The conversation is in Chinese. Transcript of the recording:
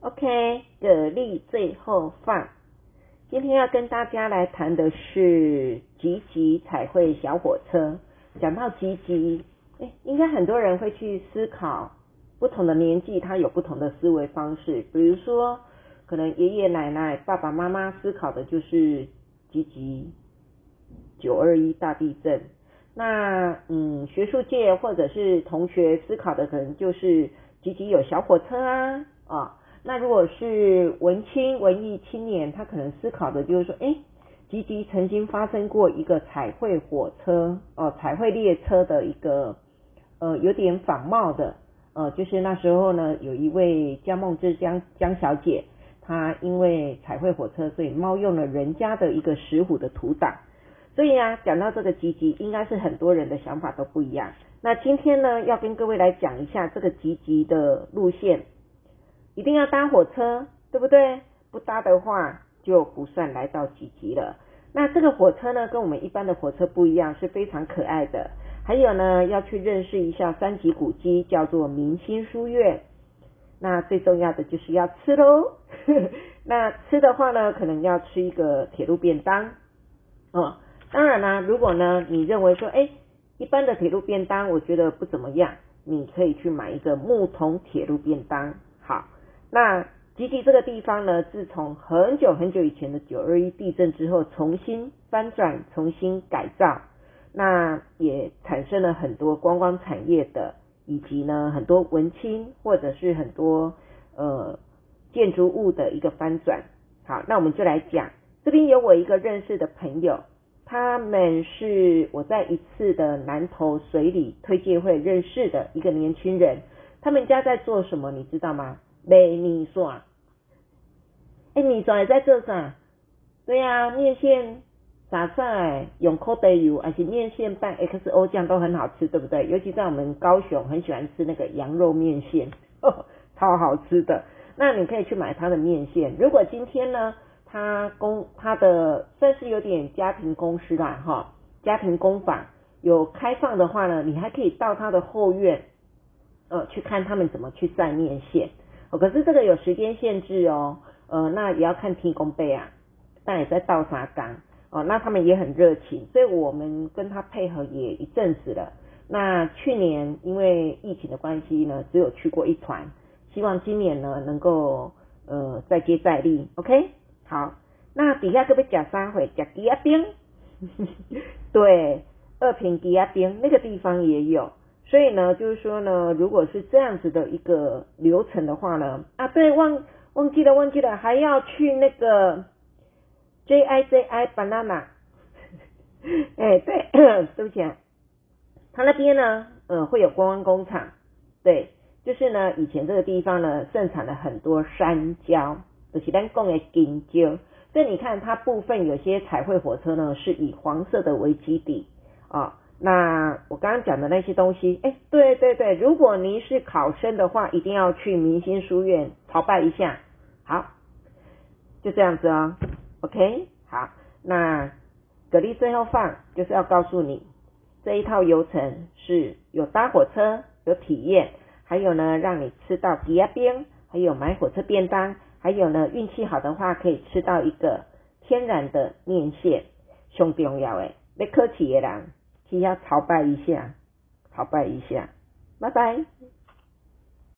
OK，蛤蜊最后放。今天要跟大家来谈的是吉吉彩绘小火车。讲到吉吉，哎，应该很多人会去思考，不同的年纪他有不同的思维方式。比如说，可能爷爷奶奶、爸爸妈妈思考的就是吉吉九二一大地震。那嗯，学术界或者是同学思考的可能就是吉吉有小火车啊啊。那如果是文青文艺青年，他可能思考的就是说，哎，吉吉曾经发生过一个彩绘火车哦，彩绘列车的一个呃有点仿冒的，呃，就是那时候呢，有一位江梦之江江小姐，她因为彩绘火车，所以冒用了人家的一个石虎的图档，所以啊，讲到这个吉吉，应该是很多人的想法都不一样。那今天呢，要跟各位来讲一下这个吉吉的路线。一定要搭火车，对不对？不搭的话就不算来到吉吉了。那这个火车呢，跟我们一般的火车不一样，是非常可爱的。还有呢，要去认识一下三级古迹，叫做明星书院。那最重要的就是要吃喽。那吃的话呢，可能要吃一个铁路便当。哦，当然啦，如果呢，你认为说，哎，一般的铁路便当我觉得不怎么样，你可以去买一个木桶铁路便当。好。那吉吉这个地方呢，自从很久很久以前的九二一地震之后，重新翻转、重新改造，那也产生了很多观光产业的，以及呢很多文青或者是很多呃建筑物的一个翻转。好，那我们就来讲，这边有我一个认识的朋友，他们是我在一次的南投水里推介会认识的一个年轻人，他们家在做什么，你知道吗？卖米线，哎，米线也在做啥？对呀，面线、杂菜用口袋油，而且面线拌 XO 酱都很好吃，对不对？尤其在我们高雄，很喜欢吃那个羊肉面线，超好吃的。那你可以去买他的面线。如果今天呢，他公他的算是有点家庭公司啦，哈，家庭工坊有开放的话呢，你还可以到他的后院，呃，去看他们怎么去晒面线。哦，可是这个有时间限制哦，呃，那也要看天公杯啊，但也在倒沙缸哦，那他们也很热情，所以我们跟他配合也一阵子了。那去年因为疫情的关系呢，只有去过一团，希望今年呢能够呃再接再厉，OK？好，那底下可不可以讲三回？讲鸡鸭冰？对，二平鸡鸭冰那个地方也有。所以呢，就是说呢，如果是这样子的一个流程的话呢，啊，对，忘忘记了，忘记了，还要去那个 J I J I banana，哎，对，对不起，啊，他那边呢，呃，会有观光工厂，对，就是呢，以前这个地方呢，盛产了很多山椒，就是咱讲的金椒，所以你看，它部分有些彩绘火车呢，是以黄色的为基底。啊。那我刚刚讲的那些东西，哎，对对对，如果您是考生的话，一定要去明星书院朝拜一下。好，就这样子哦，OK，好，那蛤蜊最后放就是要告诉你，这一套流程是有搭火车有体验，还有呢让你吃到吉亚冰，还有买火车便当，还有呢运气好的话可以吃到一个天然的面线，上重要诶，要客气的人。需要朝拜一下，朝拜一下，拜拜。